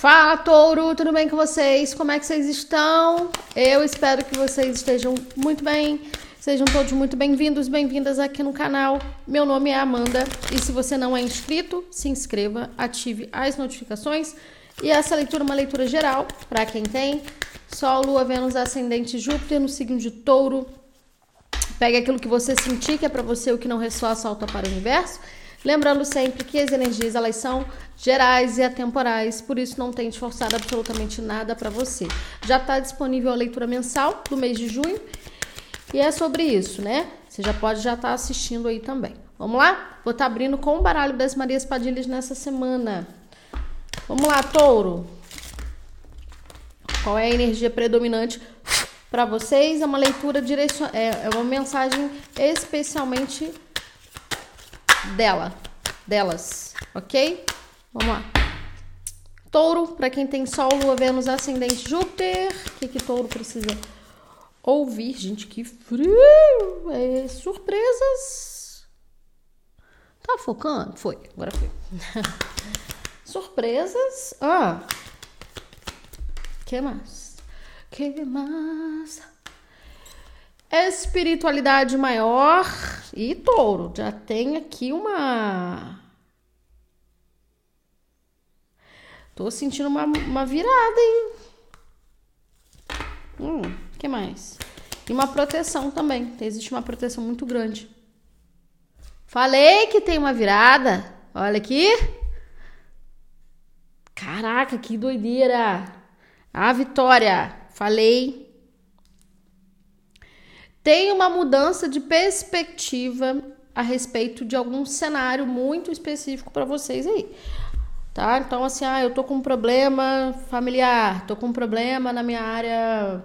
Fala, touro, tudo bem com vocês? Como é que vocês estão? Eu espero que vocês estejam muito bem. Sejam todos muito bem-vindos, bem-vindas aqui no canal. Meu nome é Amanda e se você não é inscrito, se inscreva, ative as notificações. E essa leitura é uma leitura geral para quem tem Sol, Lua, Vênus, Ascendente, Júpiter no signo de Touro. Pegue aquilo que você sentir que é para você, o que não ressoa, salta para o universo. Lembrando sempre que as energias elas são gerais e atemporais, por isso não tente forçar absolutamente nada para você. Já está disponível a leitura mensal do mês de junho e é sobre isso, né? Você já pode já estar tá assistindo aí também. Vamos lá? Vou estar tá abrindo com o baralho das Marias Padilhas nessa semana. Vamos lá, touro. Qual é a energia predominante para vocês? É uma leitura direcion... é, é uma mensagem especialmente dela, delas, ok? Vamos lá. Touro, para quem tem Sol, Lua, Vênus, Ascendente, Júpiter. O que, que touro precisa ouvir? Gente, que frio! É, surpresas. Tá focando? Foi, agora foi. surpresas. Ah. que mais? que mais? Espiritualidade maior e touro. Já tem aqui uma. Tô sentindo uma, uma virada, hein? Hum, que mais? E uma proteção também. Existe uma proteção muito grande. Falei que tem uma virada. Olha aqui. Caraca, que doideira. A vitória. Falei tem uma mudança de perspectiva a respeito de algum cenário muito específico para vocês aí. Tá? Então, assim, ah, eu tô com um problema familiar, tô com um problema na minha área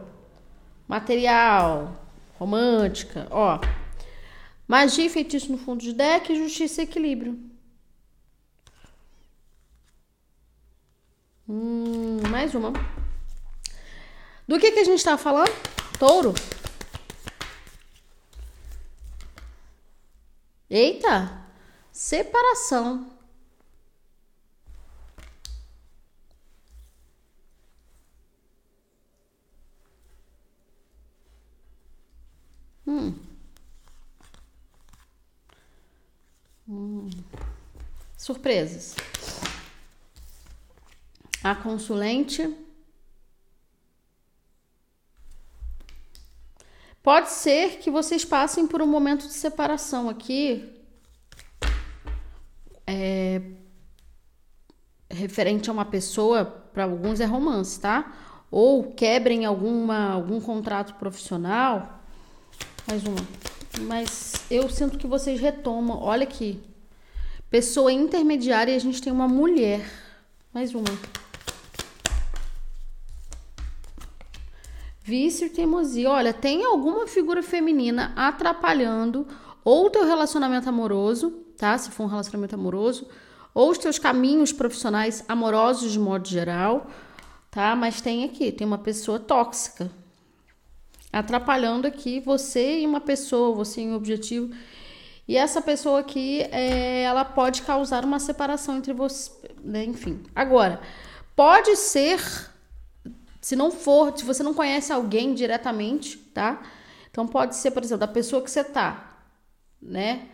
material, romântica, ó. Magia e feitiço no fundo de deck, justiça e equilíbrio. Hum, mais uma. Do que, que a gente tá falando? Touro? Eita! Separação. Hum. Hum. Surpresas. A consulente Pode ser que vocês passem por um momento de separação aqui, é, referente a uma pessoa, para alguns é romance, tá? Ou quebrem alguma, algum contrato profissional. Mais uma. Mas eu sinto que vocês retomam. Olha aqui. Pessoa intermediária e a gente tem uma mulher. Mais uma. Vício e teimosia. Olha, tem alguma figura feminina atrapalhando ou teu relacionamento amoroso, tá? Se for um relacionamento amoroso, ou os teus caminhos profissionais amorosos de modo geral, tá? Mas tem aqui, tem uma pessoa tóxica atrapalhando aqui você e uma pessoa, você em um objetivo. E essa pessoa aqui, é, ela pode causar uma separação entre você, né? enfim. Agora, pode ser se não for, se você não conhece alguém diretamente, tá? Então pode ser, por exemplo, da pessoa que você tá, né?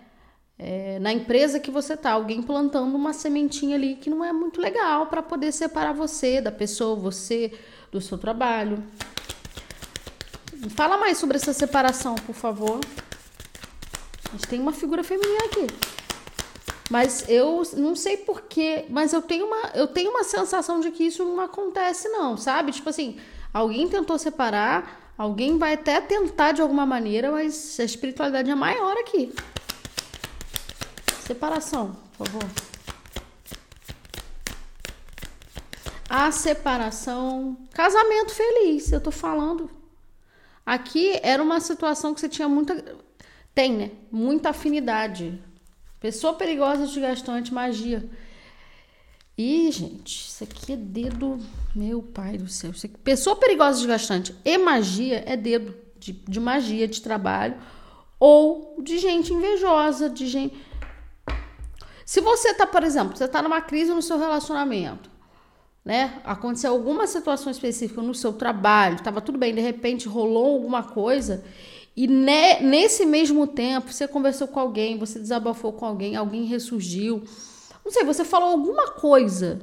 É, na empresa que você tá, alguém plantando uma sementinha ali que não é muito legal para poder separar você da pessoa, você do seu trabalho. Fala mais sobre essa separação, por favor. A gente tem uma figura feminina aqui. Mas eu não sei porquê, mas eu tenho, uma, eu tenho uma sensação de que isso não acontece, não, sabe? Tipo assim, alguém tentou separar, alguém vai até tentar de alguma maneira, mas a espiritualidade é maior aqui. Separação, por favor. A separação. Casamento feliz, eu tô falando. Aqui era uma situação que você tinha muita. Tem, né? Muita afinidade Pessoa perigosa, desgastante, magia. E, gente, isso aqui é dedo. Meu pai do céu. Aqui, pessoa perigosa, desgastante e magia é dedo de, de magia, de trabalho. Ou de gente invejosa, de gente. Se você tá, por exemplo, você tá numa crise no seu relacionamento. né? Aconteceu alguma situação específica no seu trabalho, estava tudo bem, de repente rolou alguma coisa e ne, nesse mesmo tempo você conversou com alguém, você desabafou com alguém, alguém ressurgiu, não sei, você falou alguma coisa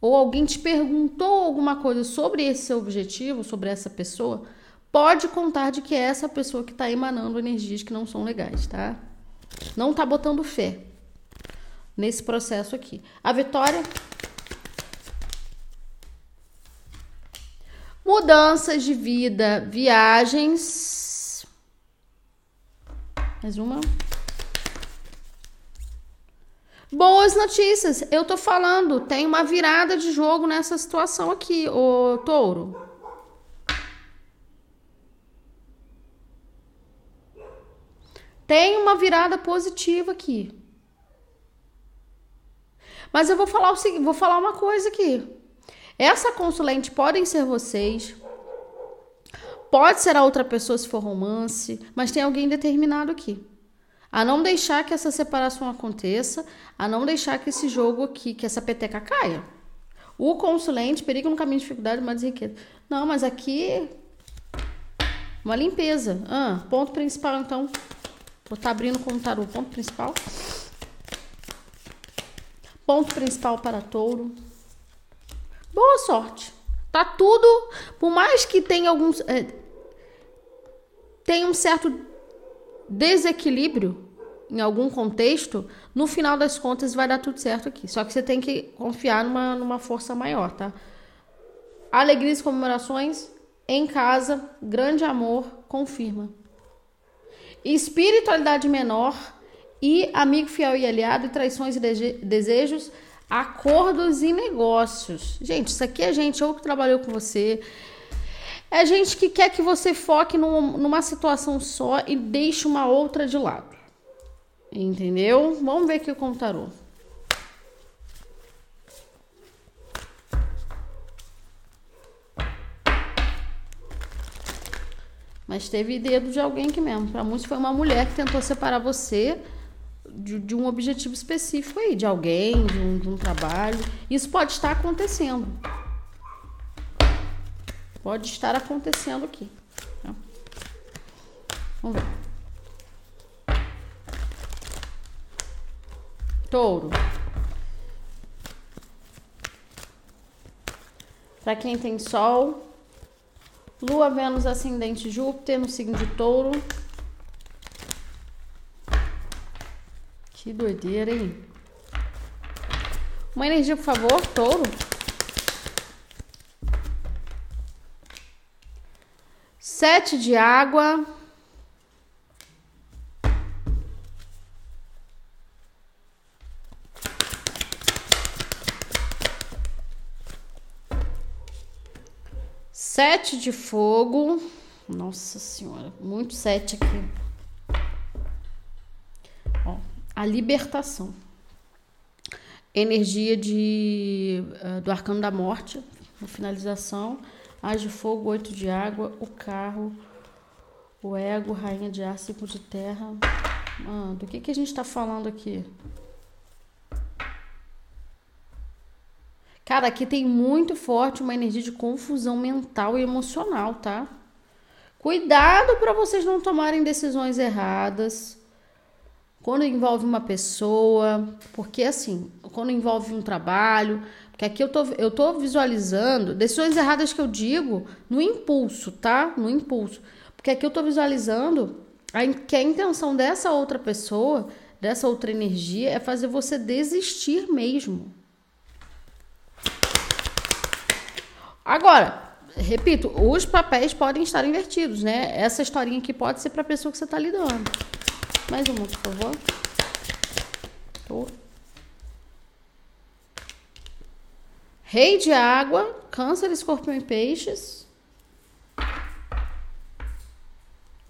ou alguém te perguntou alguma coisa sobre esse seu objetivo, sobre essa pessoa, pode contar de que é essa pessoa que está emanando energias que não são legais, tá? Não tá botando fé nesse processo aqui. A Vitória Mudanças de vida, viagens. Mais uma. Boas notícias. Eu tô falando, tem uma virada de jogo nessa situação aqui, o touro. Tem uma virada positiva aqui. Mas eu vou falar o seguinte, vou falar uma coisa aqui. Essa consulente podem ser vocês, pode ser a outra pessoa se for romance, mas tem alguém determinado aqui. A não deixar que essa separação aconteça, a não deixar que esse jogo aqui, que essa peteca caia. O consulente, perigo no caminho de dificuldade, mais riqueza. Não, mas aqui. Uma limpeza. Ah, ponto principal, então. Vou estar tá abrindo com o tarô. Ponto principal. Ponto principal para touro. Boa sorte. Tá tudo, por mais que tenha alguns é, tenha um certo desequilíbrio em algum contexto, no final das contas vai dar tudo certo aqui. Só que você tem que confiar numa, numa força maior, tá? Alegrias e comemorações em casa, grande amor, confirma. Espiritualidade menor e amigo fiel e aliado e traições e desejos Acordos e negócios. Gente, isso aqui é gente ou que trabalhou com você. É gente que quer que você foque num, numa situação só e deixe uma outra de lado. Entendeu? Vamos ver aqui o tarô. Mas teve dedo de alguém aqui mesmo. Para muitos foi uma mulher que tentou separar você de, de, um objetivo específico aí, de alguém, de um, de um trabalho. Isso pode estar acontecendo. Pode estar acontecendo aqui. Tá? Vamos ver. Touro. Para quem tem Sol, Lua, Vênus, Ascendente, Júpiter no signo de Touro. Que doideira, hein? Uma energia, por favor, touro. Sete de água. Sete de fogo. Nossa senhora, muito sete aqui libertação. Energia de, uh, do arcano da morte, finalização. As de fogo, oito de água, o carro, o ego, rainha de ar, ciclo de terra. Ah, do que, que a gente está falando aqui? Cara, aqui tem muito forte uma energia de confusão mental e emocional, tá? Cuidado para vocês não tomarem decisões erradas quando envolve uma pessoa, porque assim, quando envolve um trabalho, porque aqui eu tô, eu tô visualizando decisões erradas que eu digo no impulso, tá? No impulso. Porque aqui eu tô visualizando a, que a intenção dessa outra pessoa, dessa outra energia, é fazer você desistir mesmo. Agora, repito, os papéis podem estar invertidos, né? Essa historinha aqui pode ser para a pessoa que você está lidando. Mais uma, por favor. Rei de água, câncer, escorpião e peixes.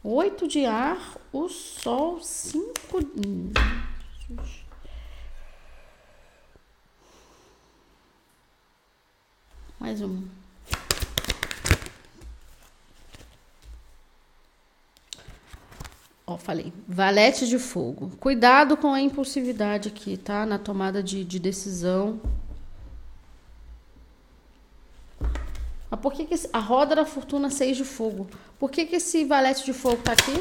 Oito de ar, o sol, cinco. Mais uma. Ó, falei. Valete de fogo. Cuidado com a impulsividade aqui, tá? Na tomada de, de decisão. Mas por que, que esse, a roda da fortuna 6 de fogo? Por que, que esse valete de fogo tá aqui?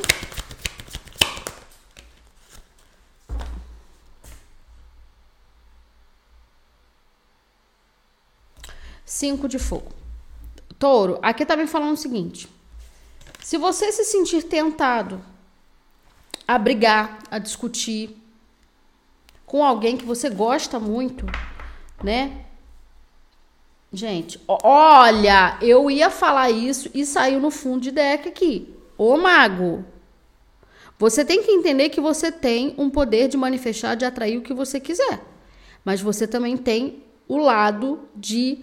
Cinco de fogo. Touro, aqui tá me falando o seguinte. Se você se sentir tentado a brigar, a discutir com alguém que você gosta muito, né? Gente, olha, eu ia falar isso e saiu no fundo de deck aqui. Ô mago, você tem que entender que você tem um poder de manifestar, de atrair o que você quiser. Mas você também tem o lado de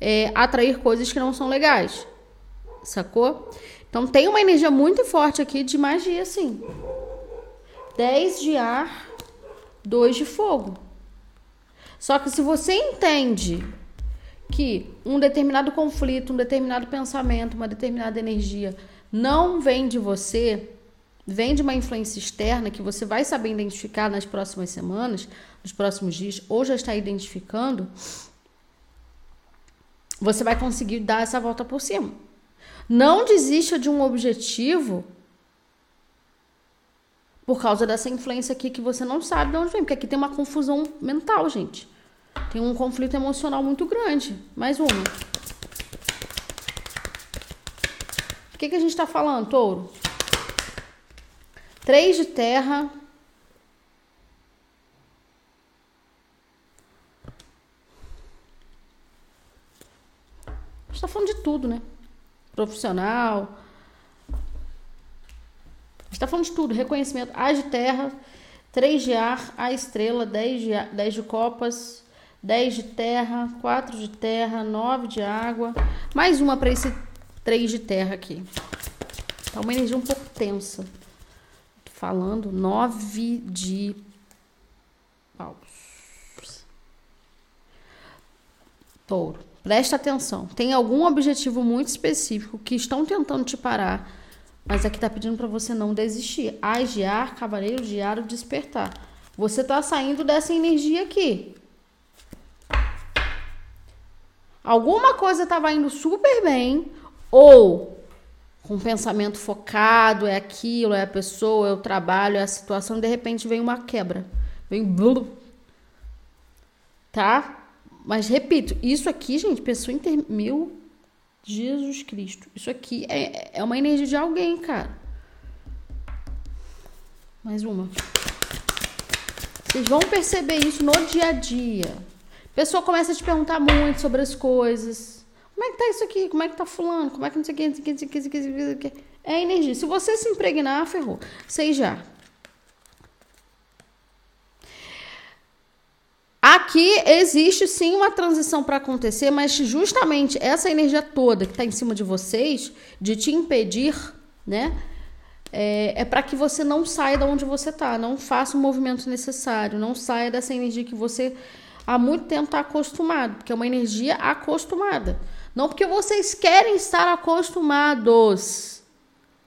é, atrair coisas que não são legais. Sacou? Então tem uma energia muito forte aqui de magia, sim. 10 de ar, 2 de fogo. Só que se você entende que um determinado conflito, um determinado pensamento, uma determinada energia não vem de você, vem de uma influência externa que você vai saber identificar nas próximas semanas, nos próximos dias, ou já está identificando, você vai conseguir dar essa volta por cima. Não desista de um objetivo por causa dessa influência aqui que você não sabe de onde vem, porque aqui tem uma confusão mental, gente. Tem um conflito emocional muito grande. Mais uma. O que, que a gente está falando, touro? Três de terra. A gente está falando de tudo, né? Profissional. Está falando de tudo. Reconhecimento. As de terra. Três de ar. A estrela. Dez de, dez de copas 10 de terra, 4 de terra, 9 de água, mais uma para esse 3 de terra aqui. Tá uma energia um pouco tensa. Tô falando 9 de paus. Touro, presta atenção. Tem algum objetivo muito específico que estão tentando te parar, mas aqui tá pedindo para você não desistir. As de ar, cavaleiro de ar, o despertar. Você tá saindo dessa energia aqui. alguma coisa estava indo super bem, ou com pensamento focado, é aquilo, é a pessoa, é o trabalho, é a situação, de repente vem uma quebra. Vem blum, tá? Mas repito, isso aqui, gente, pessoa inter... Meu Jesus Cristo. Isso aqui é, é uma energia de alguém, cara. Mais uma. Vocês vão perceber isso no dia a dia. A pessoa começa a te perguntar muito sobre as coisas. Como é que tá isso aqui? Como é que tá fulano? Como é que não sei o que, não sei o que, não sei o que, não sei o que. É energia. Se você se impregnar, ferrou. Sei já. Aqui existe sim uma transição para acontecer, mas justamente essa energia toda que está em cima de vocês, de te impedir, né? É, é para que você não saia de onde você está, não faça o movimento necessário, não saia dessa energia que você há muito tempo está acostumado, porque é uma energia acostumada. Não porque vocês querem estar acostumados.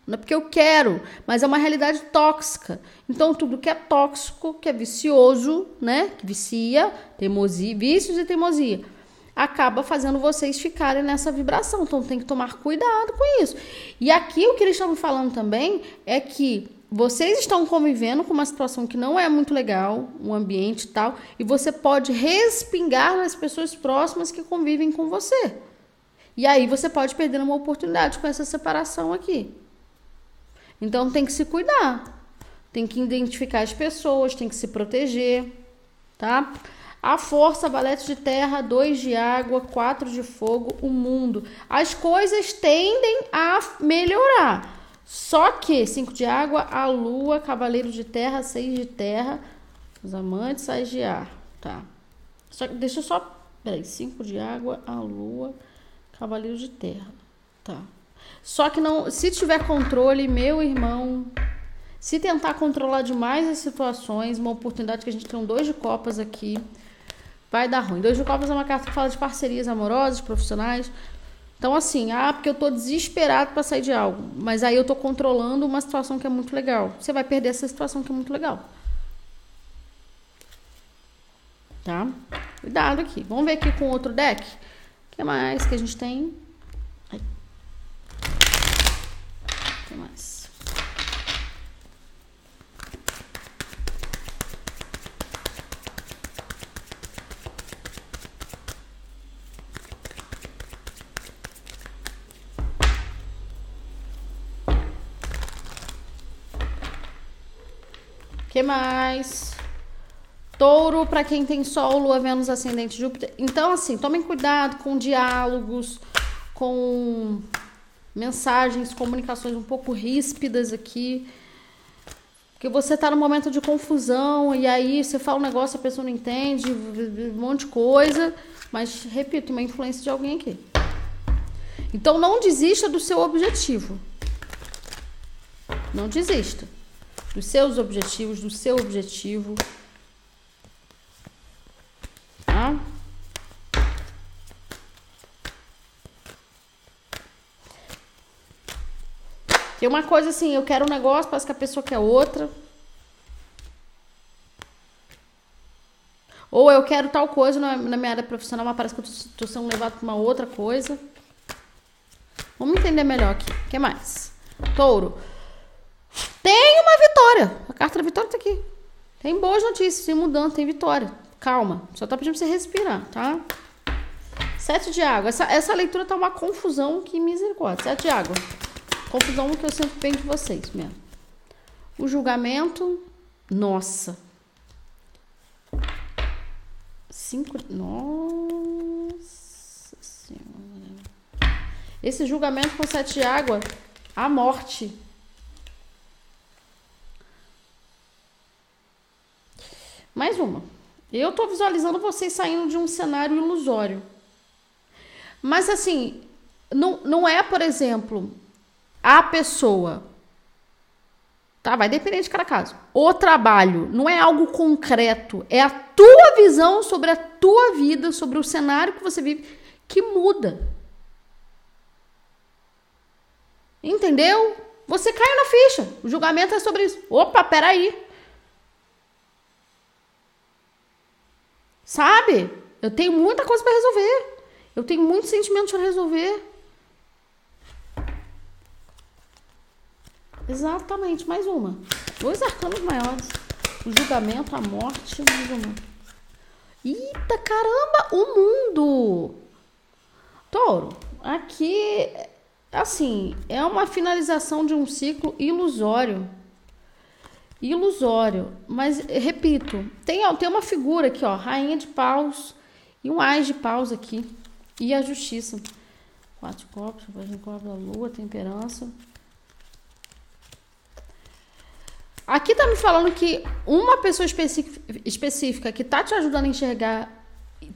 Não é porque eu quero, mas é uma realidade tóxica. Então, tudo que é tóxico, que é vicioso, né? Que vicia, teimosia, vícios e teimosia, acaba fazendo vocês ficarem nessa vibração. Então, tem que tomar cuidado com isso. E aqui o que eles estão falando também é que vocês estão convivendo com uma situação que não é muito legal, um ambiente e tal, e você pode respingar nas pessoas próximas que convivem com você. E aí você pode perder uma oportunidade com essa separação aqui. Então tem que se cuidar. Tem que identificar as pessoas, tem que se proteger, tá? A força, valete de terra, dois de água, quatro de fogo, o mundo. As coisas tendem a melhorar. Só que cinco de água, a lua, cavaleiro de terra, seis de terra, os amantes, sais de ar. Tá. Só, deixa eu só. Peraí, cinco de água, a lua, cavaleiro de terra. Tá. Só que não. Se tiver controle, meu irmão. Se tentar controlar demais as situações, uma oportunidade que a gente tem um dois de copas aqui, vai dar ruim. Dois de copas é uma carta que fala de parcerias amorosas, profissionais. Então, assim, ah, porque eu tô desesperado para sair de algo, mas aí eu tô controlando uma situação que é muito legal. Você vai perder essa situação que é muito legal. Tá? Cuidado aqui. Vamos ver aqui com outro deck. O que mais que a gente tem? Ai. O que mais? que mais? Touro, para quem tem Sol, Lua, Vênus, Ascendente, Júpiter. Então, assim, tomem cuidado com diálogos, com mensagens, comunicações um pouco ríspidas aqui. Porque você tá num momento de confusão e aí você fala um negócio, a pessoa não entende, um monte de coisa. Mas, repito, uma influência de alguém aqui. Então, não desista do seu objetivo. Não desista dos seus objetivos, do seu objetivo. Tá? Tem uma coisa assim, eu quero um negócio, parece que a pessoa quer outra. Ou eu quero tal coisa na, na minha área profissional, mas parece que eu tô, sendo levado para uma outra coisa. Vamos entender melhor aqui. O que mais? Touro. Tem uma vitória. A carta da vitória tá aqui. Tem boas notícias, tem mudança, tem vitória. Calma. Só tá pedindo pra você respirar, tá? Sete de água. Essa, essa leitura tá uma confusão que misericórdia. Sete de água. Confusão que eu sempre penso de vocês mesmo. O julgamento. Nossa. Cinco. Nossa Senhora. Esse julgamento com sete de água. A morte. Mais uma. Eu tô visualizando vocês saindo de um cenário ilusório. Mas assim, não, não é, por exemplo, a pessoa. Tá? Vai depender de cada caso. O trabalho não é algo concreto. É a tua visão sobre a tua vida, sobre o cenário que você vive, que muda. Entendeu? Você cai na ficha. O julgamento é sobre isso. Opa, peraí. Sabe? Eu tenho muita coisa para resolver. Eu tenho muitos sentimentos para resolver. Exatamente, mais uma. Dois arcanos maiores. O julgamento, a morte, mais uma. Eita caramba, o mundo! Touro, aqui, assim, é uma finalização de um ciclo ilusório ilusório. Mas, repito, tem, tem uma figura aqui, ó, rainha de paus e um ás de paus aqui. E a justiça. Quatro copos, copo da lua, temperança. Aqui tá me falando que uma pessoa específica, que tá te ajudando a enxergar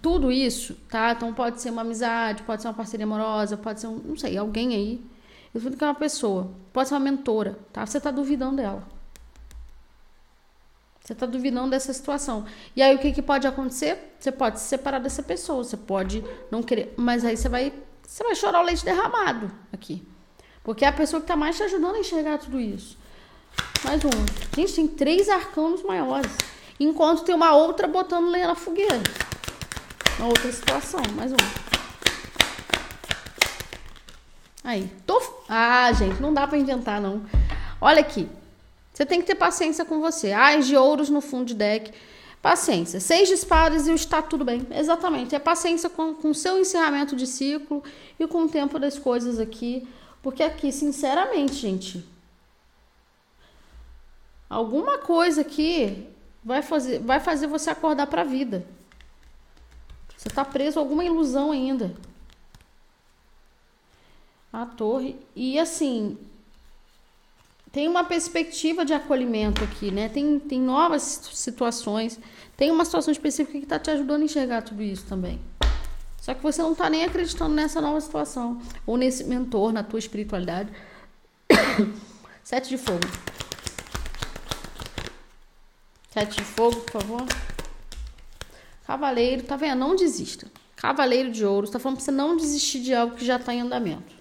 tudo isso, tá? Então pode ser uma amizade, pode ser uma parceria amorosa, pode ser um, não sei, alguém aí. Eu tô que é uma pessoa, pode ser uma mentora, tá? Você tá duvidando dela. Você está duvidando dessa situação. E aí o que, que pode acontecer? Você pode se separar dessa pessoa, você pode não querer, mas aí você vai, você vai chorar o leite derramado aqui. Porque é a pessoa que está mais te ajudando a enxergar tudo isso. Mais um. Gente, tem três arcanos maiores. Enquanto tem uma outra botando lenha na fogueira. Uma outra situação. Mais um. Aí. Tô... Ah, gente, não dá para inventar, não. Olha aqui. Você tem que ter paciência com você. Ais de ouros no fundo de deck. Paciência. Seis de espadas e o está tudo bem. Exatamente. É paciência com o seu encerramento de ciclo e com o tempo das coisas aqui. Porque aqui, sinceramente, gente, alguma coisa aqui vai fazer, vai fazer você acordar para a vida. Você está preso a alguma ilusão ainda. A torre. E assim, tem uma perspectiva de acolhimento aqui, né? Tem, tem novas situações, tem uma situação específica que está te ajudando a enxergar tudo isso também. Só que você não está nem acreditando nessa nova situação, ou nesse mentor, na tua espiritualidade. Sete de fogo. Sete de fogo, por favor. Cavaleiro, tá vendo? Não desista. Cavaleiro de ouro, está falando para você não desistir de algo que já está em andamento.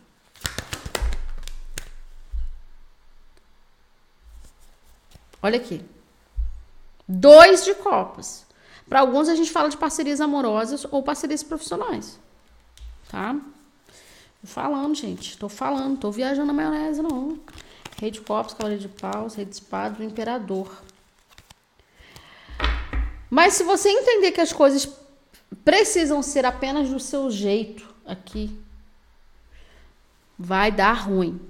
Olha aqui. Dois de copas. Para alguns a gente fala de parcerias amorosas ou parcerias profissionais. Tá? Tô falando, gente. Tô falando. Tô viajando na maionese, não. Rei de copos, cavaleiro de paus, rei de espadas, o imperador. Mas se você entender que as coisas precisam ser apenas do seu jeito aqui, vai dar ruim.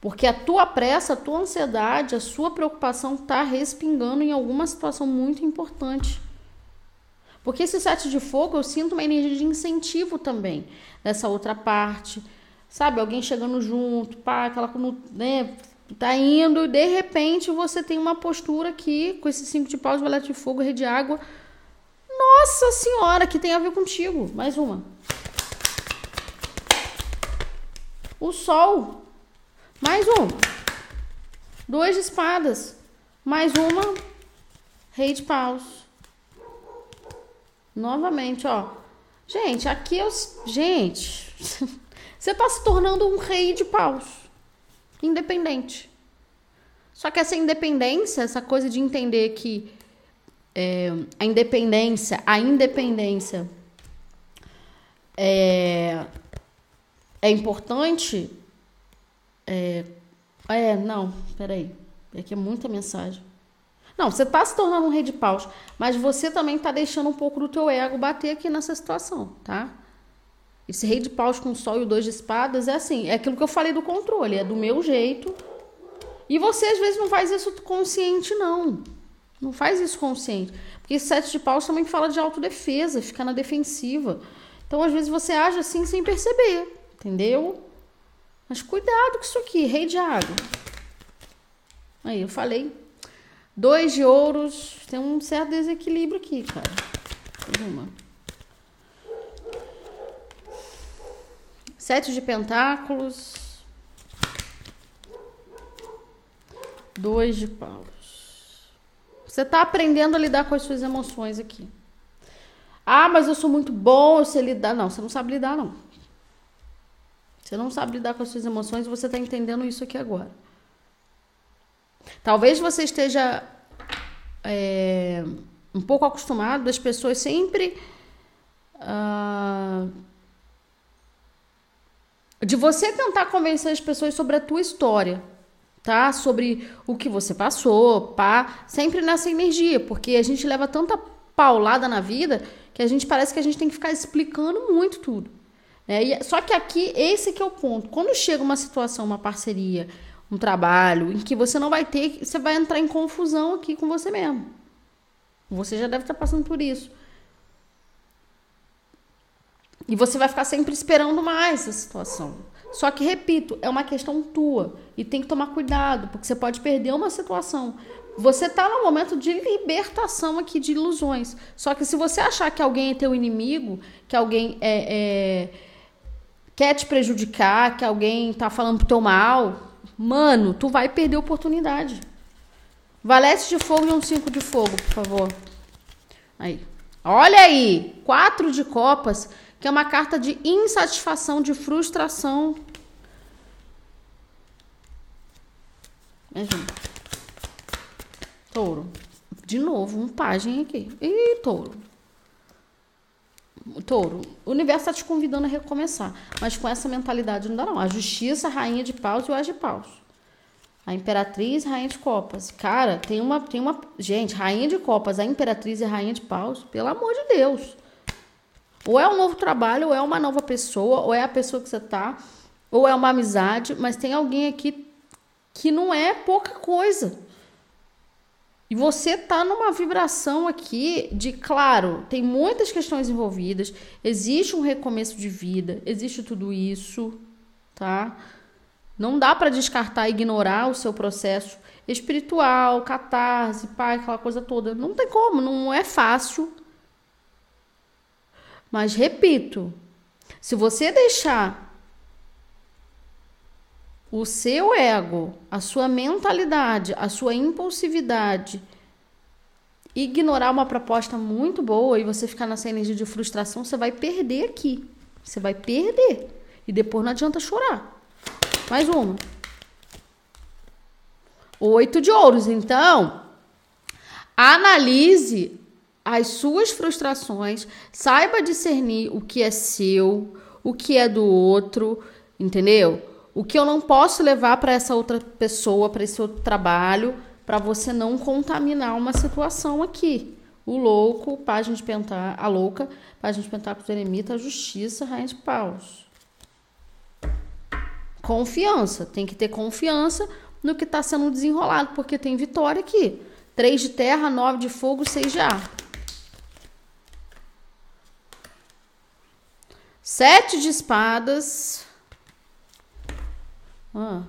Porque a tua pressa, a tua ansiedade, a sua preocupação está respingando em alguma situação muito importante. Porque esse sete de fogo, eu sinto uma energia de incentivo também nessa outra parte. Sabe, alguém chegando junto, pá, aquela né, tá indo de repente você tem uma postura aqui com esse cinco de paus, valete de fogo, rei de água. Nossa senhora, que tem a ver contigo. Mais uma. O sol mais uma. Duas de espadas. Mais uma. Rei de paus. Novamente, ó. Gente, aqui eu. Gente. Você tá se tornando um rei de paus. Independente. Só que essa independência, essa coisa de entender que é, a independência, a independência é, é importante é, é, não, peraí. É que é muita mensagem. Não, você tá se tornando um rei de paus, mas você também tá deixando um pouco do teu ego bater aqui nessa situação, tá? Esse rei de paus com sol e o dois de espadas é assim, é aquilo que eu falei do controle, é do meu jeito. E você às vezes não faz isso consciente, não. Não faz isso consciente. Porque esse sete de paus também fala de autodefesa, fica na defensiva. Então, às vezes, você age assim sem perceber, entendeu? Mas cuidado com isso aqui, rei de água. Aí, eu falei. Dois de ouros. Tem um certo desequilíbrio aqui, cara. Uma. Sete de pentáculos. Dois de paus. Você está aprendendo a lidar com as suas emoções aqui. Ah, mas eu sou muito bom, eu sei lidar. Não, você não sabe lidar, não. Você não sabe lidar com as suas emoções e você está entendendo isso aqui agora. Talvez você esteja é, um pouco acostumado das pessoas sempre. Uh, de você tentar convencer as pessoas sobre a tua história, tá? Sobre o que você passou, pá, sempre nessa energia, porque a gente leva tanta paulada na vida que a gente parece que a gente tem que ficar explicando muito tudo. Né? E, só que aqui, esse que é o ponto. Quando chega uma situação, uma parceria, um trabalho, em que você não vai ter, você vai entrar em confusão aqui com você mesmo. Você já deve estar passando por isso. E você vai ficar sempre esperando mais a situação. Só que, repito, é uma questão tua. E tem que tomar cuidado, porque você pode perder uma situação. Você está num momento de libertação aqui de ilusões. Só que se você achar que alguém é teu inimigo, que alguém é, é quer te prejudicar, que alguém tá falando pro teu mal, mano, tu vai perder a oportunidade. Valete de fogo e um cinco de fogo, por favor. Aí. Olha aí, quatro de copas, que é uma carta de insatisfação, de frustração. Touro. De novo, um pajem aqui. Ih, touro touro, o universo está te convidando a recomeçar, mas com essa mentalidade não dá não. A justiça, rainha de paus e o as de paus. A imperatriz, rainha de copas. Cara, tem uma, tem uma, gente, rainha de copas, a imperatriz e a rainha de paus, pelo amor de Deus. Ou é um novo trabalho, ou é uma nova pessoa, ou é a pessoa que você tá, ou é uma amizade, mas tem alguém aqui que não é pouca coisa. E você tá numa vibração aqui de, claro, tem muitas questões envolvidas, existe um recomeço de vida, existe tudo isso, tá? Não dá para descartar, ignorar o seu processo espiritual, catarse, pai, aquela coisa toda. Não tem como, não é fácil. Mas repito, se você deixar o seu ego, a sua mentalidade, a sua impulsividade, ignorar uma proposta muito boa e você ficar nessa energia de frustração, você vai perder aqui. Você vai perder. E depois não adianta chorar. Mais uma. Oito de ouros. Então, analise as suas frustrações, saiba discernir o que é seu, o que é do outro, entendeu? O que eu não posso levar para essa outra pessoa, para esse outro trabalho, para você não contaminar uma situação aqui. O louco, página de pentar, a louca, página de pentáculos, eremita, a justiça, rainha de paus. Confiança, tem que ter confiança no que está sendo desenrolado, porque tem vitória aqui. Três de terra, nove de fogo, seis de ar. Sete de espadas. Ah,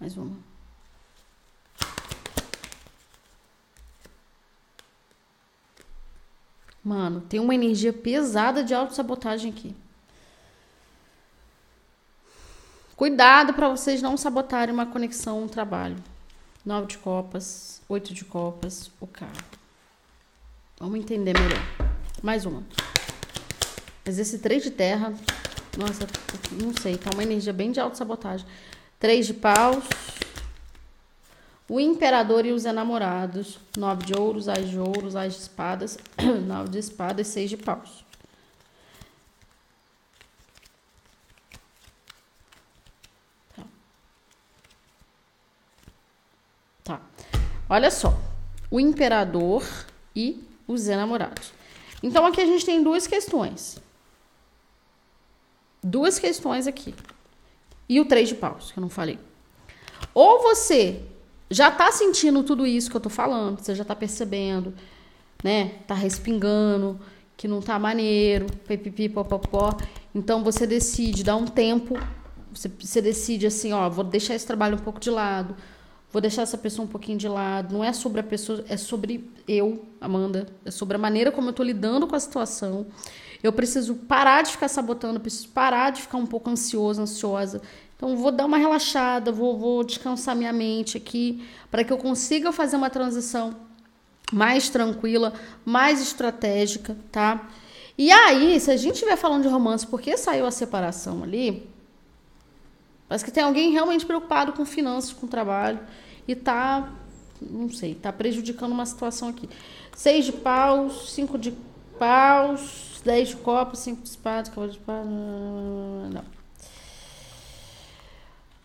mais uma. Mano, tem uma energia pesada de autossabotagem aqui. Cuidado para vocês não sabotarem uma conexão, um trabalho. Nove de copas, oito de copas, o carro. Vamos entender melhor. Mais uma. Mas esse 3 de terra, nossa, não sei, tá uma energia bem de autossabotagem. 3 de paus, o imperador e os enamorados, 9 de ouros, as de ouros, as de espadas, 9 de espadas, 6 de paus. Tá. tá. Olha só, o imperador e os enamorados. Então aqui a gente tem duas questões. Duas questões aqui. E o três de paus, que eu não falei. Ou você já tá sentindo tudo isso que eu tô falando, você já tá percebendo, né? Tá respingando, que não tá maneiro, pipipi, popopó. Então você decide dar um tempo, você, você decide assim, ó, vou deixar esse trabalho um pouco de lado, vou deixar essa pessoa um pouquinho de lado. Não é sobre a pessoa, é sobre eu, Amanda. É sobre a maneira como eu tô lidando com a situação. Eu preciso parar de ficar sabotando, preciso parar de ficar um pouco ansioso, ansiosa. Então, vou dar uma relaxada, vou, vou descansar minha mente aqui, para que eu consiga fazer uma transição mais tranquila, mais estratégica, tá? E aí, se a gente estiver falando de romance, porque saiu a separação ali, parece que tem alguém realmente preocupado com finanças, com trabalho, e tá, não sei, tá prejudicando uma situação aqui. Seis de paus, cinco de paus, 10 de copas, 5 de espadas, cavalo de espadas. Não.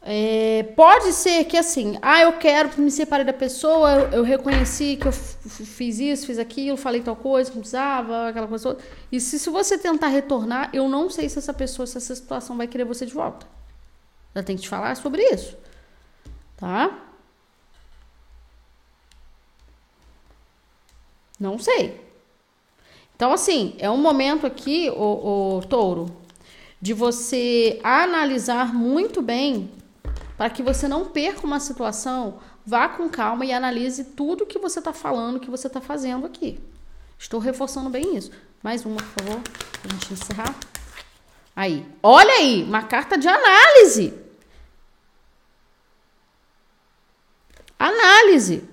É, pode ser que assim, ah, eu quero me separar da pessoa, eu, eu reconheci que eu fiz isso, fiz aquilo, falei tal coisa, que precisava, aquela coisa. E se, se você tentar retornar, eu não sei se essa pessoa, se essa situação vai querer você de volta. Ela tem que te falar sobre isso. Tá? Não sei. Então, assim, é um momento aqui, o, o touro, de você analisar muito bem para que você não perca uma situação, vá com calma e analise tudo que você está falando, que você está fazendo aqui. Estou reforçando bem isso. Mais uma, por favor, para a gente encerrar. Aí, olha aí, uma carta de análise. Análise.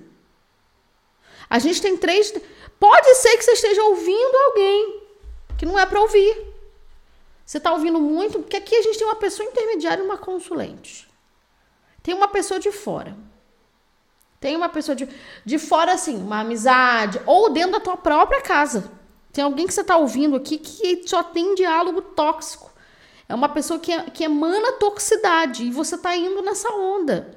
A gente tem três. Pode ser que você esteja ouvindo alguém que não é para ouvir. Você está ouvindo muito, porque aqui a gente tem uma pessoa intermediária e uma consulente. Tem uma pessoa de fora. Tem uma pessoa de, de fora, assim, uma amizade, ou dentro da tua própria casa. Tem alguém que você está ouvindo aqui que só tem diálogo tóxico. É uma pessoa que, que emana toxicidade e você está indo nessa onda.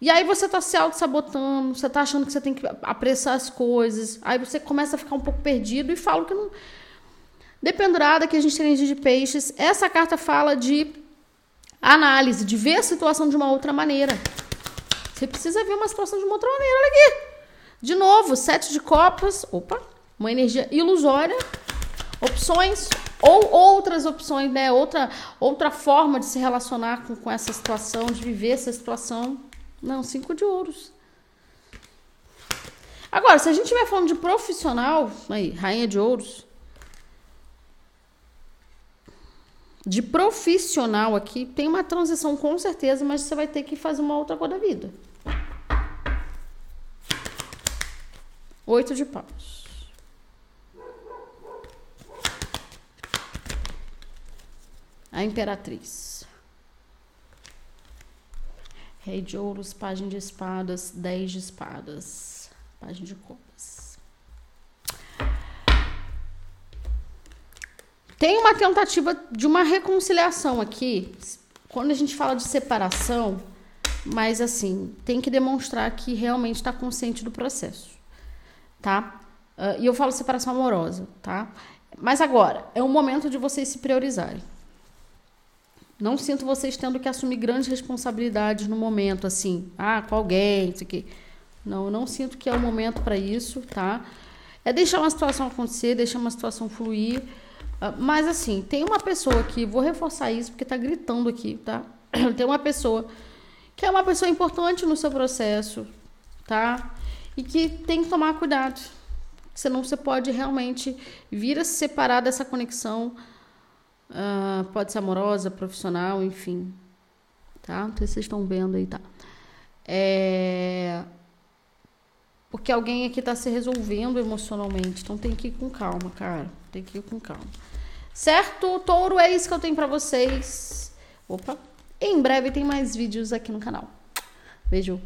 E aí você tá se auto-sabotando, você tá achando que você tem que apressar as coisas. Aí você começa a ficar um pouco perdido e fala que não. Dependurada, que a gente tem de peixes, essa carta fala de análise, de ver a situação de uma outra maneira. Você precisa ver uma situação de uma outra maneira. Olha aqui. De novo, sete de copas. Opa, uma energia ilusória. Opções ou outras opções, né? Outra, outra forma de se relacionar com, com essa situação, de viver essa situação. Não, cinco de ouros. Agora, se a gente estiver falando de profissional, aí, rainha de ouros. De profissional aqui, tem uma transição com certeza, mas você vai ter que fazer uma outra coisa da vida. Oito de paus. A imperatriz. Rei de ouros, página de espadas, dez de espadas, página de copas. Tem uma tentativa de uma reconciliação aqui. Quando a gente fala de separação, mas assim, tem que demonstrar que realmente está consciente do processo, tá? Uh, e eu falo separação amorosa, tá? Mas agora, é o momento de vocês se priorizarem. Não sinto vocês tendo que assumir grandes responsabilidades no momento, assim, ah, com alguém, isso aqui. Não, não sinto que é o momento para isso, tá? É deixar uma situação acontecer, deixar uma situação fluir. Uh, mas assim, tem uma pessoa aqui, vou reforçar isso porque tá gritando aqui, tá? tem uma pessoa que é uma pessoa importante no seu processo, tá? E que tem que tomar cuidado. Senão você pode realmente vir a se separar dessa conexão Uh, pode ser amorosa, profissional, enfim. Tá? Não sei se vocês estão vendo aí, tá? É... Porque alguém aqui está se resolvendo emocionalmente. Então tem que ir com calma, cara. Tem que ir com calma. Certo, touro? É isso que eu tenho para vocês. Opa! Em breve tem mais vídeos aqui no canal. Beijo.